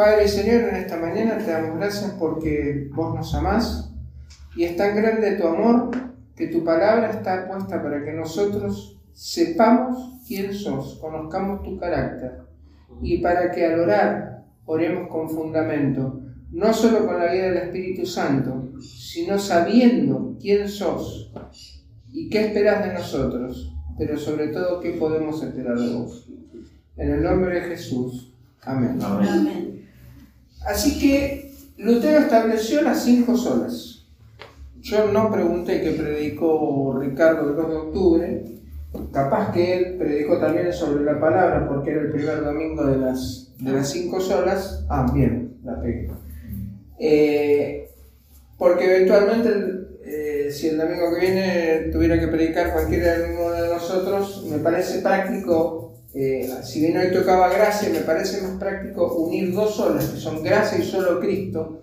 Padre y Señor, en esta mañana te damos gracias porque vos nos amás y es tan grande tu amor que tu palabra está puesta para que nosotros sepamos quién sos, conozcamos tu carácter y para que al orar oremos con fundamento, no solo con la vida del Espíritu Santo, sino sabiendo quién sos y qué esperas de nosotros, pero sobre todo qué podemos esperar de vos. En el nombre de Jesús. Amén. Amén. Así que Lutero estableció las cinco solas. Yo no pregunté qué predicó Ricardo el 2 de octubre. Capaz que él predicó también sobre la palabra porque era el primer domingo de las, de las cinco solas. Ah, bien, la pegué. Eh, porque eventualmente, eh, si el domingo que viene tuviera que predicar cualquiera de nosotros, me parece práctico, eh, si bien hoy tocaba gracia, me parece más práctico unir dos solas, que son gracia y solo Cristo,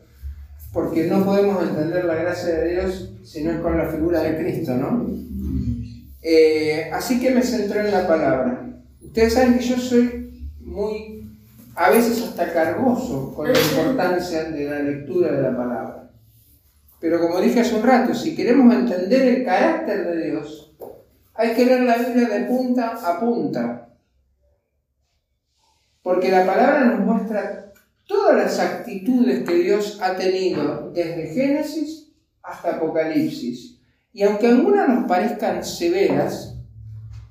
porque no podemos entender la gracia de Dios si no es con la figura de Cristo, ¿no? así que me centré en la palabra. Ustedes saben que yo soy muy a veces hasta cargoso con la importancia de la lectura de la palabra. Pero como dije hace un rato, si queremos entender el carácter de Dios, hay que leer la Biblia de punta a punta. Porque la palabra nos muestra todas las actitudes que Dios ha tenido desde Génesis hasta Apocalipsis. Y aunque algunas nos parezcan severas,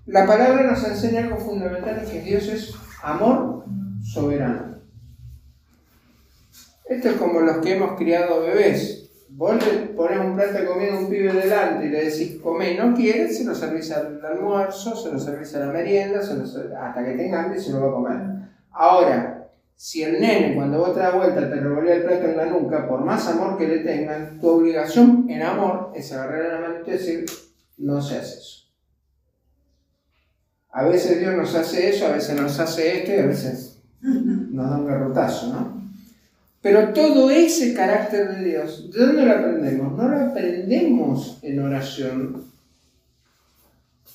la palabra nos enseña algo fundamental, que Dios es amor soberano. Esto es como los que hemos criado bebés. Vos le un plato de comida a un pibe delante y le decís, come, no quiere, se lo servís al almuerzo, se lo servís a la merienda, hasta que tenga hambre se lo va a comer. Ahora, si el nene cuando vos te das vuelta te revolea el plato en la nuca, por más amor que le tengan, tu obligación en amor es agarrar la mano y decir, no se eso. A veces Dios nos hace eso, a veces nos hace esto y a veces nos da un garrotazo, ¿no? Pero todo ese carácter de Dios, ¿de dónde lo aprendemos? No lo aprendemos en oración,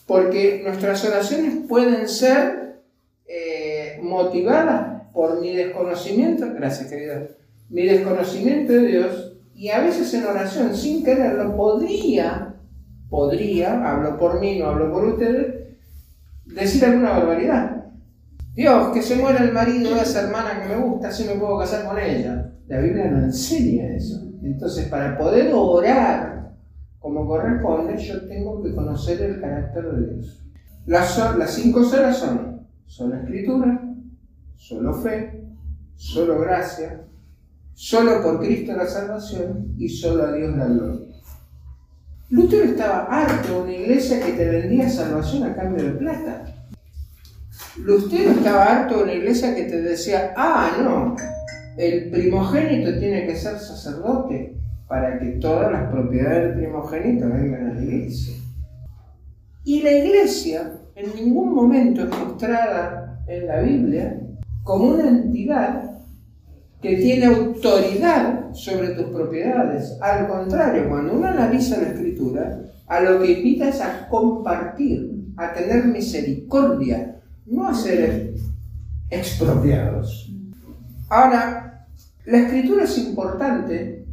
porque nuestras oraciones pueden ser motivadas por mi desconocimiento, gracias querida, mi desconocimiento de Dios, y a veces en oración, sin quererlo, podría, podría, hablo por mí, no hablo por ustedes, decir alguna barbaridad. Dios, que se muera el marido de esa hermana que me gusta, así me puedo casar con ella. La Biblia no enseña eso. Entonces, para poder orar como corresponde, yo tengo que conocer el carácter de Dios. Las, las cinco solas son solo escritura, solo fe, solo gracia, solo por Cristo la salvación y solo a Dios la gloria. Lutero estaba harto de una iglesia que te vendía salvación a cambio de plata. Lutero estaba harto de una iglesia que te decía, ah, no, el primogénito tiene que ser sacerdote para que todas las propiedades del primogénito vengan a la iglesia. Y la iglesia en ningún momento es mostrada en la Biblia como una entidad que tiene autoridad sobre tus propiedades. Al contrario, cuando uno analiza la escritura, a lo que invita es a compartir, a tener misericordia, no a ser expropiados. Ahora, la escritura es importante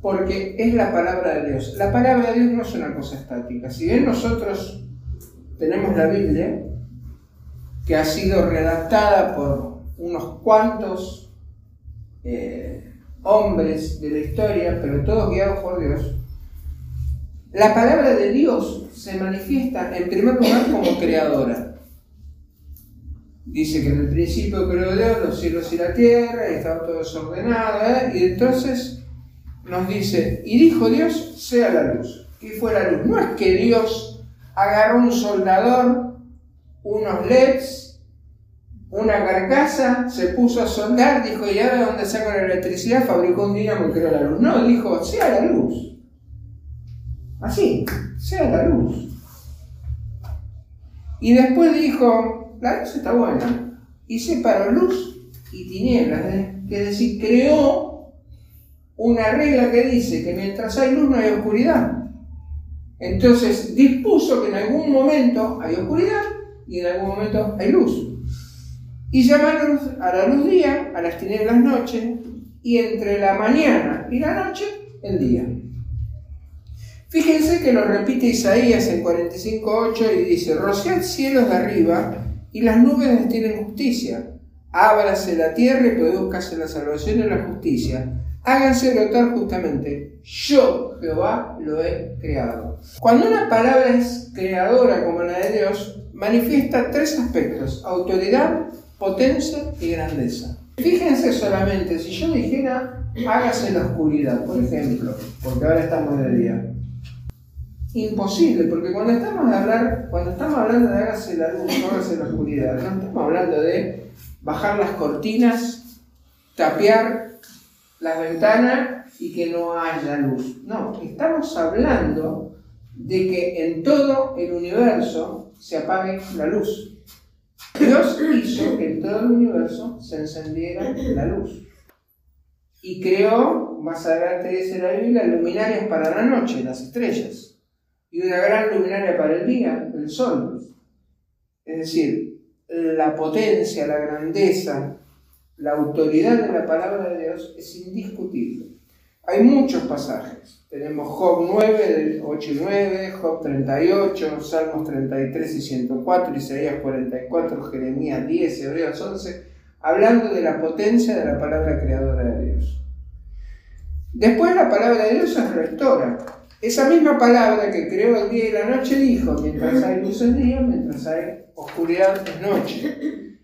porque es la palabra de Dios. La palabra de Dios no es una cosa estática. Si bien nosotros tenemos la Biblia, que ha sido redactada por unos cuantos eh, hombres de la historia, pero todos guiados por Dios, la palabra de Dios se manifiesta en primer lugar como creadora dice que en el principio creó Dios los cielos y la tierra, y estaba todo desordenado, ¿eh? y entonces nos dice, y dijo Dios, sea la luz. ¿Qué fue la luz? No es que Dios agarró un soldador, unos LEDs, una carcasa, se puso a soldar, dijo, y ahora de dónde saco la electricidad, fabricó un dinamo y creó la luz. No, dijo, sea la luz. Así, sea la luz. Y después dijo, la luz está buena. Y separó luz y tinieblas. ¿eh? Es decir, creó una regla que dice que mientras hay luz no hay oscuridad. Entonces dispuso que en algún momento hay oscuridad y en algún momento hay luz. Y llama a la luz día, a las tinieblas noche, y entre la mañana y la noche el día. Fíjense que lo repite Isaías en 45.8 y dice, rociad cielos de arriba y las nubes destilen justicia. Ábrase la tierra y produzcase la salvación y la justicia. Háganse notar justamente, yo, Jehová, lo he creado. Cuando una palabra es creadora como la de Dios, manifiesta tres aspectos, autoridad, potencia y grandeza. Fíjense solamente, si yo dijera, hágase la oscuridad, por ejemplo, porque ahora estamos de día. Imposible, porque cuando estamos, de hablar, cuando estamos hablando de hágase la luz, hágase la oscuridad, no estamos hablando de bajar las cortinas, tapear las ventanas y que no haya luz. No, estamos hablando de que en todo el universo se apague la luz. Dios hizo que en todo el universo se encendiera la luz. Y creó, más adelante dice la Biblia, luminarias para la noche, las estrellas. Y una gran luminaria para el día, el sol. Es decir, la potencia, la grandeza, la autoridad de la palabra de Dios es indiscutible. Hay muchos pasajes. Tenemos Job 9, 8 y 9, Job 38, Salmos 33 y 104, Isaías 44, Jeremías 10, Hebreos 11, hablando de la potencia de la palabra creadora de Dios. Después la palabra de Dios es rectora. Esa misma palabra que creó el día y la noche dijo, mientras hay luz es día, mientras hay oscuridad es noche.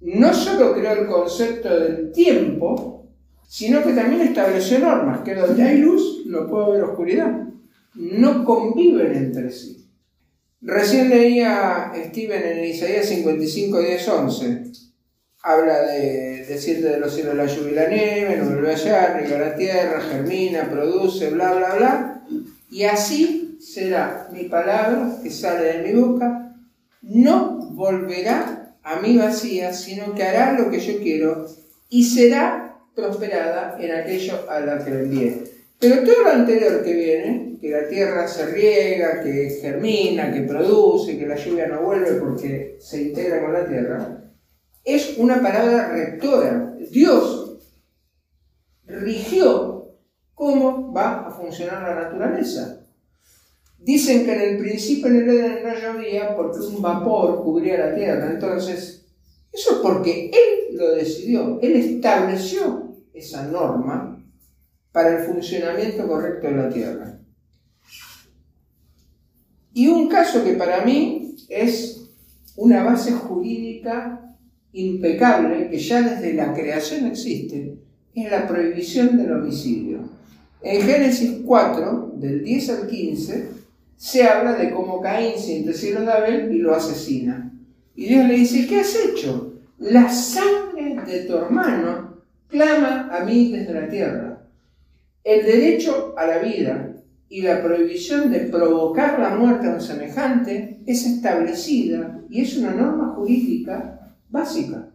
No solo creó el concepto del tiempo, sino que también estableció normas, que donde hay luz no puede haber oscuridad. No conviven entre sí. Recién leía Steven en Isaías 55, 10, 11. Habla de decirte de los cielos la lluvia y la nieve, no vuelve allá, riega la tierra, germina, produce, bla, bla, bla. Y así será mi palabra que sale de mi boca, no volverá a mí vacía, sino que hará lo que yo quiero y será prosperada en aquello a la que le envié. Pero todo lo anterior que viene, que la tierra se riega, que germina, que produce, que la lluvia no vuelve porque se integra con la tierra, es una palabra rectora. Dios rigió cómo va a funcionar la naturaleza. Dicen que en el principio en el Edén no llovía porque un vapor cubría la tierra. Entonces, eso es porque Él lo decidió, Él estableció esa norma para el funcionamiento correcto de la Tierra. Y un caso que para mí es una base jurídica impecable, que ya desde la creación existe, es la prohibición del homicidio. En Génesis 4, del 10 al 15, se habla de cómo Caín siente cielo de Abel y lo asesina. Y Dios le dice, ¿qué has hecho? La sangre de tu hermano clama a mí desde la tierra. El derecho a la vida y la prohibición de provocar la muerte a un semejante es establecida y es una norma jurídica básica.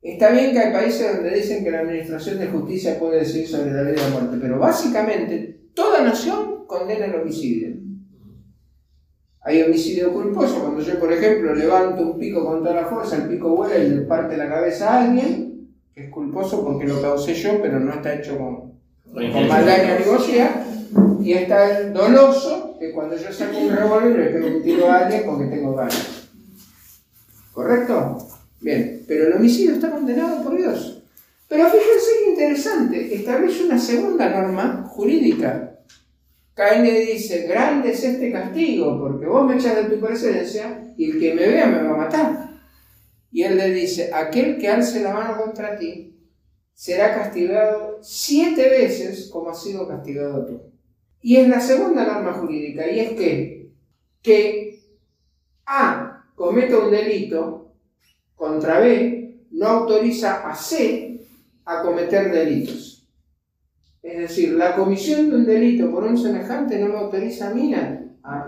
Está bien que hay países donde dicen que la administración de justicia puede decir sobre la vida y la muerte, pero básicamente toda nación condena el homicidio. Hay homicidio culposo, cuando yo, por ejemplo, levanto un pico con toda la fuerza, el pico vuela y le parte la cabeza a alguien, es culposo porque lo causé yo, pero no está hecho con, con maldad ni alevosía. Y está el doloso, que cuando yo saco un revólver le pego un tiro a alguien porque tengo ganas. ¿Correcto? Bien, pero el homicidio está condenado por Dios. Pero fíjense qué interesante, establece una segunda norma jurídica. Caín le dice, grande es este castigo, porque vos me echas de tu presencia y el que me vea me va a matar. Y él le dice, aquel que alce la mano contra ti será castigado siete veces como has sido castigado tú. Y es la segunda norma jurídica, y es que, que A cometa un delito contra B no autoriza a C a cometer delitos. Es decir, la comisión de un delito por un semejante no me autoriza a mí a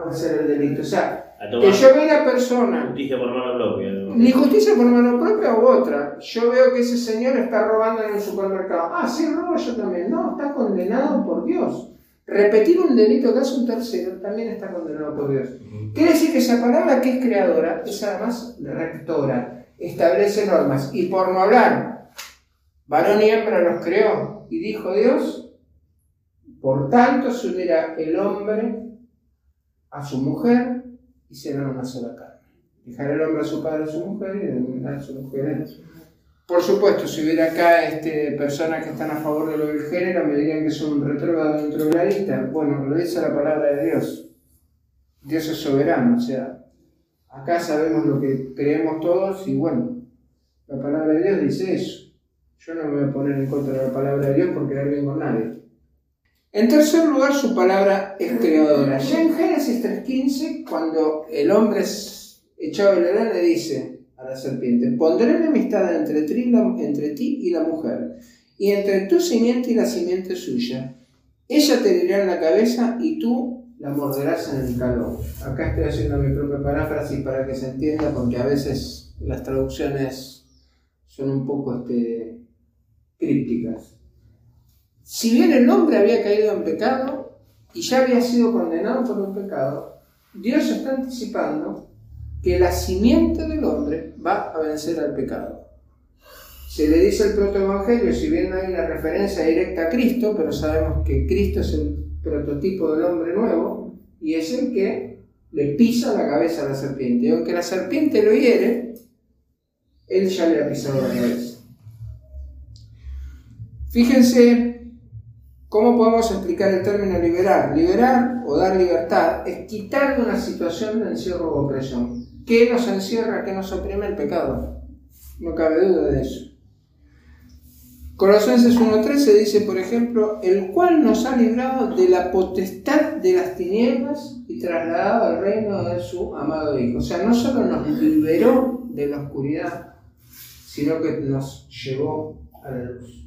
hacer el delito. O sea, que yo vea a una persona. Justicia por mano propia. Ni justicia por mano propia u otra. Yo veo que ese señor está robando en el supermercado. Ah, sí, robo yo también. No, está condenado por Dios. Repetir un delito que hace un tercero también está condenado por Dios. Quiere decir que esa palabra que es creadora es además rectora. establece normas. Y por no hablar, varón y hembra los creó. Y dijo Dios, por tanto se unirá el hombre a su mujer y serán una sola carne. Dejará el hombre a su padre a su mujer y a su mujer Por supuesto, si hubiera acá este, personas que están a favor de lo del género, me dirían que son retrógrados la lista. Bueno, lo dice la palabra de Dios. Dios es soberano, o sea, acá sabemos lo que creemos todos y bueno, la palabra de Dios dice eso. Yo no me voy a poner en contra de la palabra de Dios porque no bien con nadie. En tercer lugar, su palabra es creadora. Ya en Génesis 3.15, cuando el hombre es echado de la le dice a la serpiente, pondré enemistad entre ti, entre ti y la mujer, y entre tu simiente y la simiente suya. Ella te herirá en la cabeza y tú la morderás en el calor. Acá estoy haciendo mi propia paráfrasis para que se entienda, porque a veces las traducciones son un poco este, crípticas. Si bien el hombre había caído en pecado y ya había sido condenado por un pecado, Dios está anticipando que la simiente del hombre va a vencer al pecado. Se le dice el protoevangelio, si bien no hay una referencia directa a Cristo, pero sabemos que Cristo es el prototipo del hombre nuevo y es el que le pisa la cabeza a la serpiente. Y aunque la serpiente lo hiere, él ya le ha pisado la cabeza. Fíjense ¿Cómo podemos explicar el término liberar? Liberar o dar libertad es quitar de una situación de encierro o opresión. ¿Qué nos encierra, qué nos oprime el pecado? No cabe duda de eso. Colosenses 1.13 dice, por ejemplo, el cual nos ha librado de la potestad de las tinieblas y trasladado al reino de su amado Hijo. O sea, no solo nos liberó de la oscuridad, sino que nos llevó a la luz.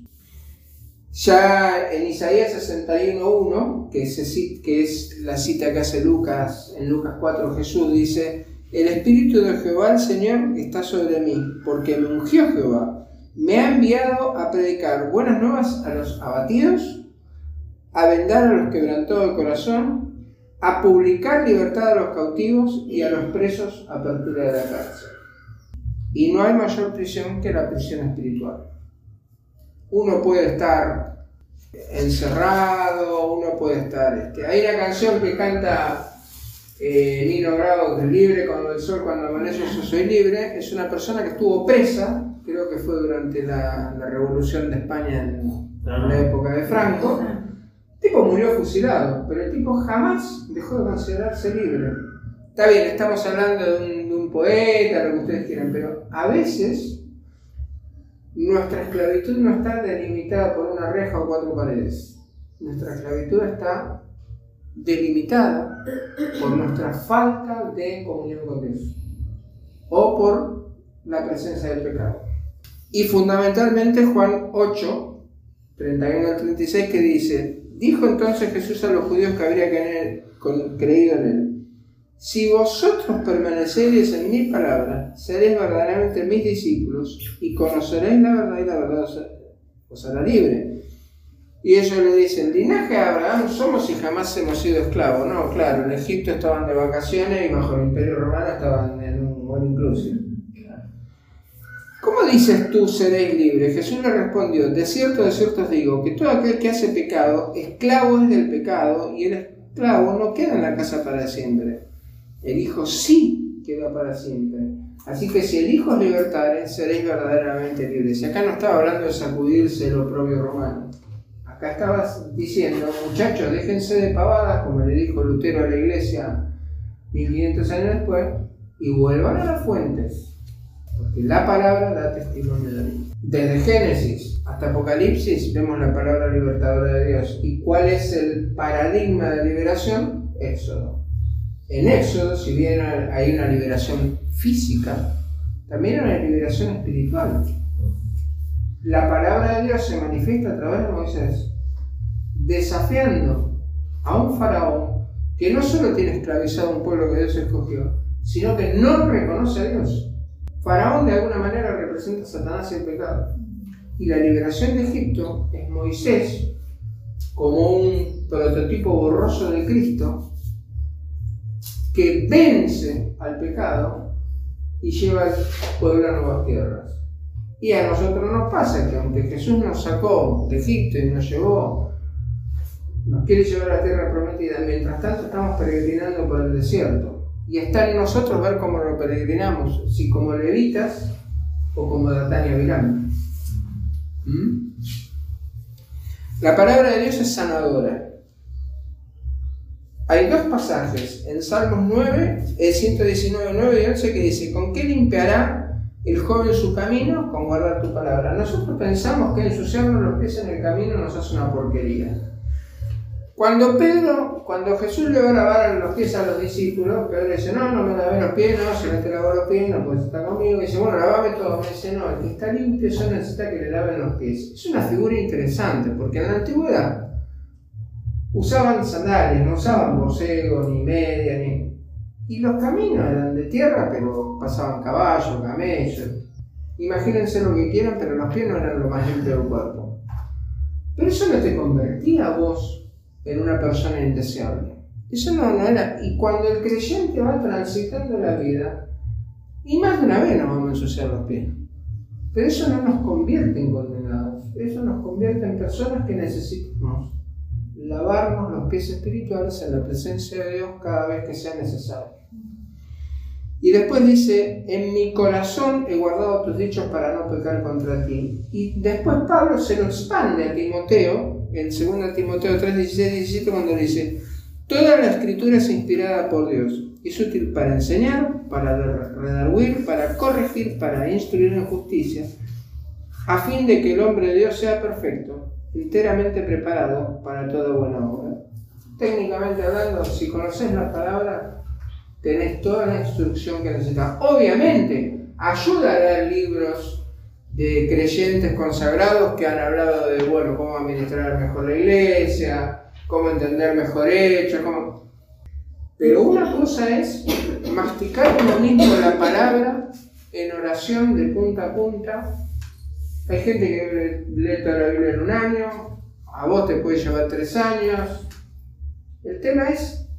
Ya en Isaías 61.1, que, que es la cita que hace Lucas, en Lucas 4 Jesús dice, el Espíritu de Jehová el Señor está sobre mí, porque me ungió Jehová, me ha enviado a predicar buenas nuevas a los abatidos, a vendar a los quebrantados de corazón, a publicar libertad a los cautivos y a los presos apertura de la cárcel. Y no hay mayor prisión que la prisión espiritual uno puede estar encerrado, uno puede estar... Este, hay una canción que canta eh, Nino Bravo, que libre cuando el sol, cuando amanece yo soy libre, es una persona que estuvo presa, creo que fue durante la, Revolución de España en, la época de Franco. El tipo murió fusilado, pero el tipo jamás dejó de considerarse libre. Está bien, estamos hablando de un, de un poeta, lo que ustedes quieran, pero a veces nuestra esclavitud no está delimitada por una reja o cuatro paredes. Nuestra esclavitud está delimitada por nuestra falta de comunión con Dios o por la presencia del pecado. Y fundamentalmente Juan 8, 31 al 36 que dice, dijo entonces Jesús a los judíos que habría creído en él, si vosotros permaneceréis en mi palabra, seréis verdaderamente mis discípulos y conoceréis la verdad y la verdad os hará libre. Y ellos le dicen, linaje de Abraham somos y jamás hemos sido esclavos. No, claro, en Egipto estaban de vacaciones y bajo el imperio romano estaban en un all inclusive. ¿Cómo dices tú seréis libres? Jesús le respondió, de cierto, de cierto os digo, que todo aquel que hace pecado, esclavo es del pecado, y el esclavo no queda en la casa para siempre el Hijo sí queda para siempre. Así que si el Hijo os libertare, seréis verdaderamente libres. Y acá no estaba hablando de sacudirse el oprobio romano. Acá estabas diciendo, muchachos, déjense de pavadas, como le dijo Lutero a la iglesia 1500 años después, y vuelvan a las fuentes. Porque la palabra da testimonio de mí. Desde Génesis hasta Apocalipsis vemos la palabra libertadora de Dios. ¿Y cuál es el paradigma de liberación? Éxodo. En Éxodo, si bien hay una liberación física, también hay una liberación espiritual. La palabra de Dios se manifiesta a través de Moisés, desafiando a un faraón que no solo tiene esclavizado a un pueblo que Dios escogió, sino que no reconoce a Dios. Faraón de alguna manera representa a Satanás y el pecado. Y la liberación de Egipto es Moisés como un prototipo borroso de Cristo que vence al pecado y lleva al pueblo a nuevas tierras. Y a nosotros nos pasa que aunque Jesús nos sacó de Egipto y nos llevó, nos quiere llevar a la tierra prometida, mientras tanto estamos peregrinando por el desierto. Y está en nosotros ver cómo lo peregrinamos, si como levitas o como Datania Virán. ¿Mm? La palabra de Dios es sanadora. Hay dos pasajes en Salmos 9, 119, 9 y 11 que dice, ¿con qué limpiará el joven su camino? Con guardar tu palabra. Nosotros pensamos que ensuciarnos los pies en el camino nos hace una porquería. Cuando Pedro, cuando Jesús le va a lavar los pies a los discípulos, Pedro le dice, no, no me lavé los pies, no, si no te lavo los pies, no puedes estar conmigo. Y dice, bueno, lavame todo. Me dice, no, el que está limpio solo necesita que le laven los pies. Es una figura interesante, porque en la antigüedad usaban sandalias, no usaban borcego, ni media, ni... Y los caminos eran de tierra, pero pasaban caballos, camellos. Imagínense lo que quieran, pero los pies no eran lo más limpio del cuerpo. Pero eso no te convertía vos en una persona indeseable. Eso no, no era. Y cuando el creyente va transitando la vida, y más de una vez nos vamos a ensuciar los pies. Pero eso no nos convierte en condenados. Eso nos convierte en personas que necesitamos lavarnos los pies espirituales en la presencia de Dios cada vez que sea necesario. Y después dice, en mi corazón he guardado tus dichos para no pecar contra ti. Y después Pablo se lo expande a Timoteo, en 2 Timoteo 3, 16, 17, cuando dice, toda la escritura es inspirada por Dios. Es útil para enseñar, para redarguir, para corregir, para instruir en justicia, a fin de que el hombre de Dios sea perfecto, enteramente preparado para toda buena obra. Técnicamente hablando, si conoces la palabra, tenés toda la instrucción que necesitas. Obviamente, ayuda a leer libros de creyentes consagrados que han hablado de, bueno, cómo administrar mejor la iglesia, cómo entender mejor hechos, cómo... Pero una cosa es masticar uno mismo la palabra en oración de punta a punta hay gente que lee toda la Biblia en un año, a vos te puede llevar tres años. El tema es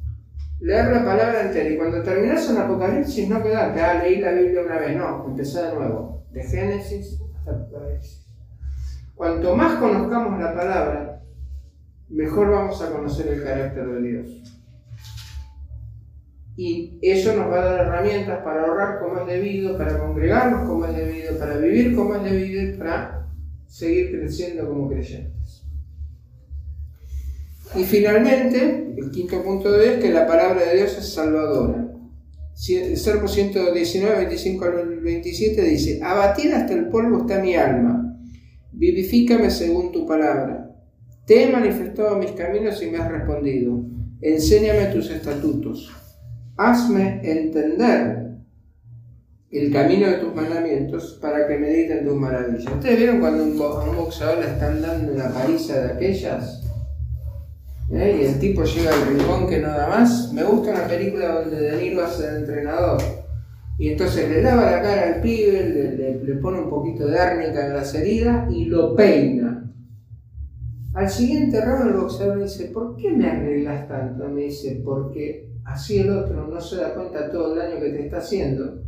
leer la palabra entera y cuando terminas en Apocalipsis no quedarte, ah, leí la Biblia una vez, no, empezar de nuevo, de Génesis hasta Apocalipsis. Cuanto más conozcamos la palabra, mejor vamos a conocer el carácter de Dios. Y eso nos va a dar herramientas para ahorrar como es debido, para congregarnos como es debido, para vivir como es debido y para seguir creciendo como creyentes. Y finalmente, el quinto punto de Dios, que la palabra de Dios es salvadora. El Salmo 119, 25 al 27 dice, abatida hasta el polvo está mi alma, vivifícame según tu palabra. Te he manifestado mis caminos y me has respondido, enséñame tus estatutos hazme entender el camino de tus mandamientos para que mediten tus maravillas. ¿Ustedes vieron cuando a un boxeador le están dando una paliza de aquellas? ¿Eh? Y el tipo llega al rincón que nada más. Me gusta una película donde De Niro hace de entrenador. Y entonces le lava la cara al pibe, le, le pone un poquito de árnica en las heridas y lo peina. Al siguiente round el boxeador dice, ¿por qué me arreglas tanto? Me dice, porque así el otro no se da cuenta de todo el daño que te está haciendo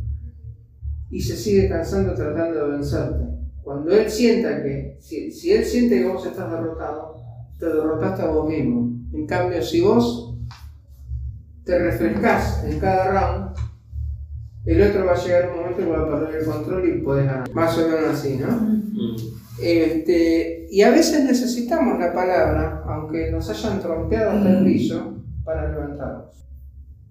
y se sigue cansando tratando de vencerte. Cuando él sienta que, si, él siente que vos estás derrotado, te derrotaste a vos mismo. En cambio, si vos te refrescás en cada round, el otro va a llegar un momento que va a perder el control y puedes ganar. Más o menos así, ¿no? Mm. Este, y a veces necesitamos la palabra, aunque nos hayan trompeado hasta el piso, para levantarnos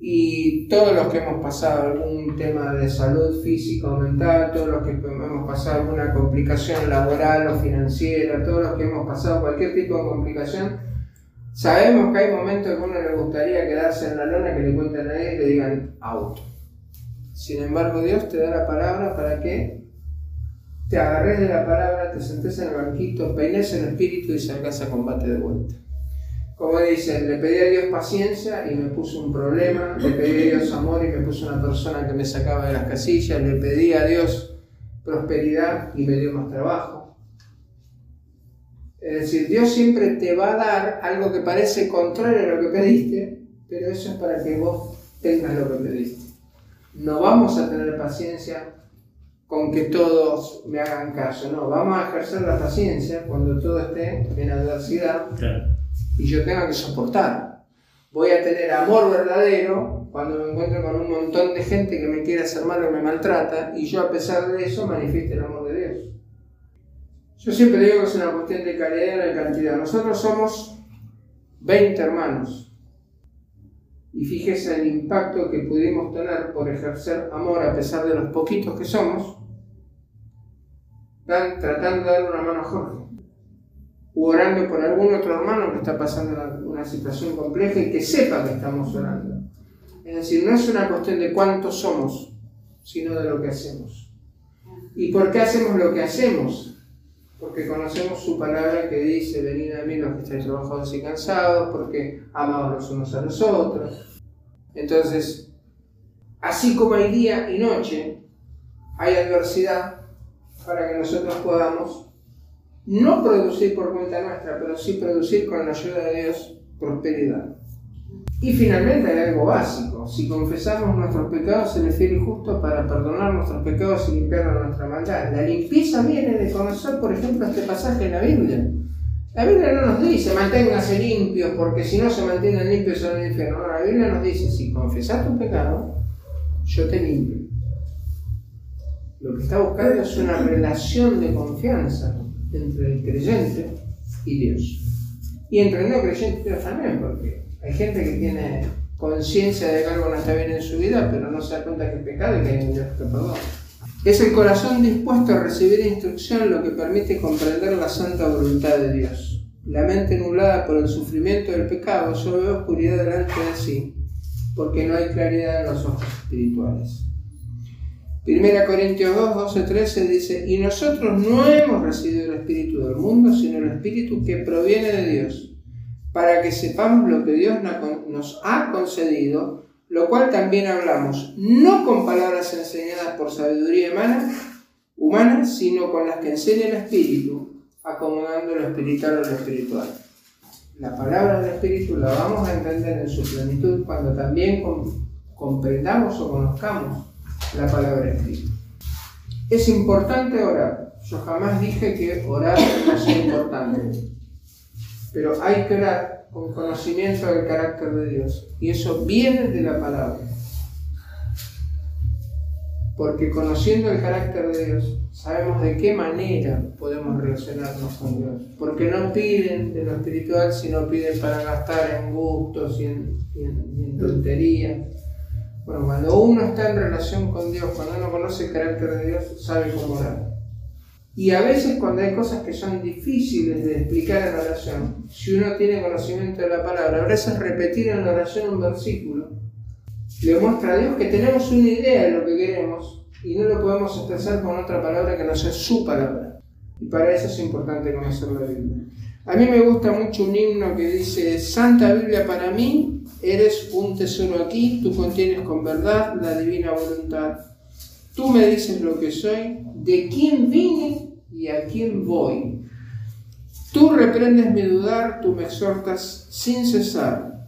y todos los que hemos pasado algún tema de salud física o mental, todos los que hemos pasado alguna complicación laboral o financiera, todos los que hemos pasado cualquier tipo de complicación, sabemos que hay momentos que uno le gustaría quedarse en la lona, que le cuenten a él y le digan auto. Sin embargo, Dios te da la palabra para que te agarres de la palabra, te sentes en el banquito, peines el espíritu y salgas a combate de vuelta como dicen, le pedí a Dios paciencia y me puso un problema, le pedí a Dios amor y me puso una persona que me sacaba de las casillas, le pedí a Dios prosperidad y me dio más trabajo. Es decir, Dios siempre te va a dar algo que parece contrario a lo que pediste, pero eso es para que vos tengas lo que pediste. No vamos a tener paciencia con que todos me hagan caso, no, vamos a ejercer la paciencia cuando todo esté en adversidad y yo tenga que soportar. Voy a tener amor verdadero cuando me encuentro con un montón de gente que me quiere hacer mal o me maltrata y yo a pesar de eso manifieste el amor de Dios. Yo siempre digo que es una cuestión de calidad y de cantidad. Nosotros somos 20 hermanos. Y fíjese el impacto que pudimos tener por ejercer amor a pesar de los poquitos que somos tratando de dar una mano a Jorge, o orando por algún otro hermano que está pasando una, situación compleja y que sepa que estamos orando. Es decir, no es una cuestión de cuántos somos, sino de lo que hacemos. ¿Y por qué hacemos lo que hacemos? Porque conocemos su palabra que dice, venid a mí los que estáis trabajados y cansados, porque amamos los unos a los otros. Entonces, así como hay día y noche, hay adversidad, para que nosotros podamos no producir por cuenta nuestra, pero sí producir con la ayuda de Dios prosperidad. Y finalmente hay algo básico. Si confesamos nuestros pecados, se es fiel y justo para perdonar nuestros pecados y limpiar nuestra maldad. La limpieza viene de conocer, por ejemplo, este pasaje en la Biblia. La Biblia no nos dice manténganse limpios porque si no se mantienen limpios son el infierno. No, la Biblia nos dice si confesas tu pecado, yo te limpio. Lo que está buscando es una relación de confianza entre el creyente y Dios. Y entre el no creyente también, porque hay gente que tiene conciencia de que algo no está bien en su vida, pero no se da cuenta que es pecado y que hay un Dios que perdona. Es el corazón dispuesto a recibir instrucción lo que permite comprender la santa voluntad de Dios. La mente nublada por el sufrimiento del pecado solo ve oscuridad delante de sí, porque no hay claridad en los ojos espirituales. Primera Corintios 2, 12, 13 dice, y nosotros no hemos recibido el Espíritu del mundo, sino el Espíritu que proviene de Dios, para que sepamos lo que Dios nos ha concedido, lo cual también hablamos, no con palabras enseñadas por sabiduría humana, humana sino con las que enseña el Espíritu, acomodando lo espiritual a lo espiritual. La palabra del Espíritu la vamos a entender en su plenitud cuando también comprendamos o conozcamos la palabra escrita. Es importante orar. Yo jamás dije que orar no es importante. Pero hay que orar con conocimiento del carácter de Dios. Y eso viene de la palabra. Porque conociendo el carácter de Dios, sabemos de qué manera podemos relacionarnos con Dios. Porque no piden de lo espiritual, sino piden para gastar en gustos y en, y en tonterías bueno, cuando uno está en relación con Dios, cuando uno conoce el carácter de Dios, sabe cómo orar. Y a veces cuando hay cosas que son difíciles de explicar en oración, si uno tiene conocimiento de la palabra, a veces repetir en la oración un versículo le muestra a Dios que tenemos una idea de lo que queremos y no lo podemos expresar con otra palabra que no sea su palabra. Y para eso es importante conocer la Biblia. A mí me gusta mucho un himno que dice, Santa Biblia para mí Eres un tesoro aquí, tú contienes con verdad la divina voluntad. Tú me dices lo que soy, de quién vine y a quién voy. Tú reprendes mi dudar, tú me exhortas sin cesar.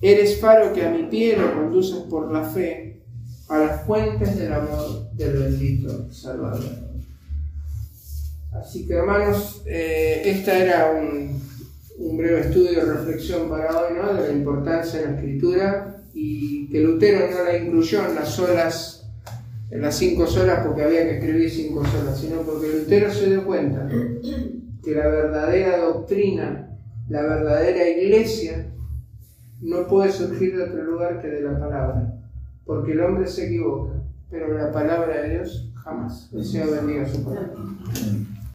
Eres faro que a mi pie lo conduces por la fe a las fuentes del amor del bendito Salvador. Así que hermanos, eh, esta era un, un breve estudio y reflexión para hoy ¿no? de la importancia de la escritura y que Lutero no la incluyó en las solas, en las cinco solas porque había que escribir cinco solas, sino porque Lutero se dio cuenta que la verdadera doctrina, la verdadera iglesia, no puede surgir de otro lugar que de la palabra, porque el hombre se equivoca, pero la palabra de Dios jamás. Deseo bendiga su palabra.